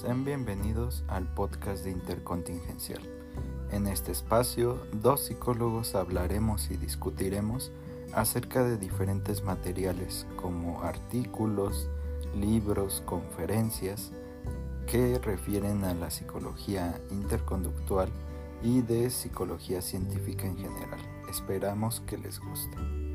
Sean bienvenidos al podcast de Intercontingencial. En este espacio, dos psicólogos hablaremos y discutiremos acerca de diferentes materiales como artículos, libros, conferencias que refieren a la psicología interconductual y de psicología científica en general. Esperamos que les guste.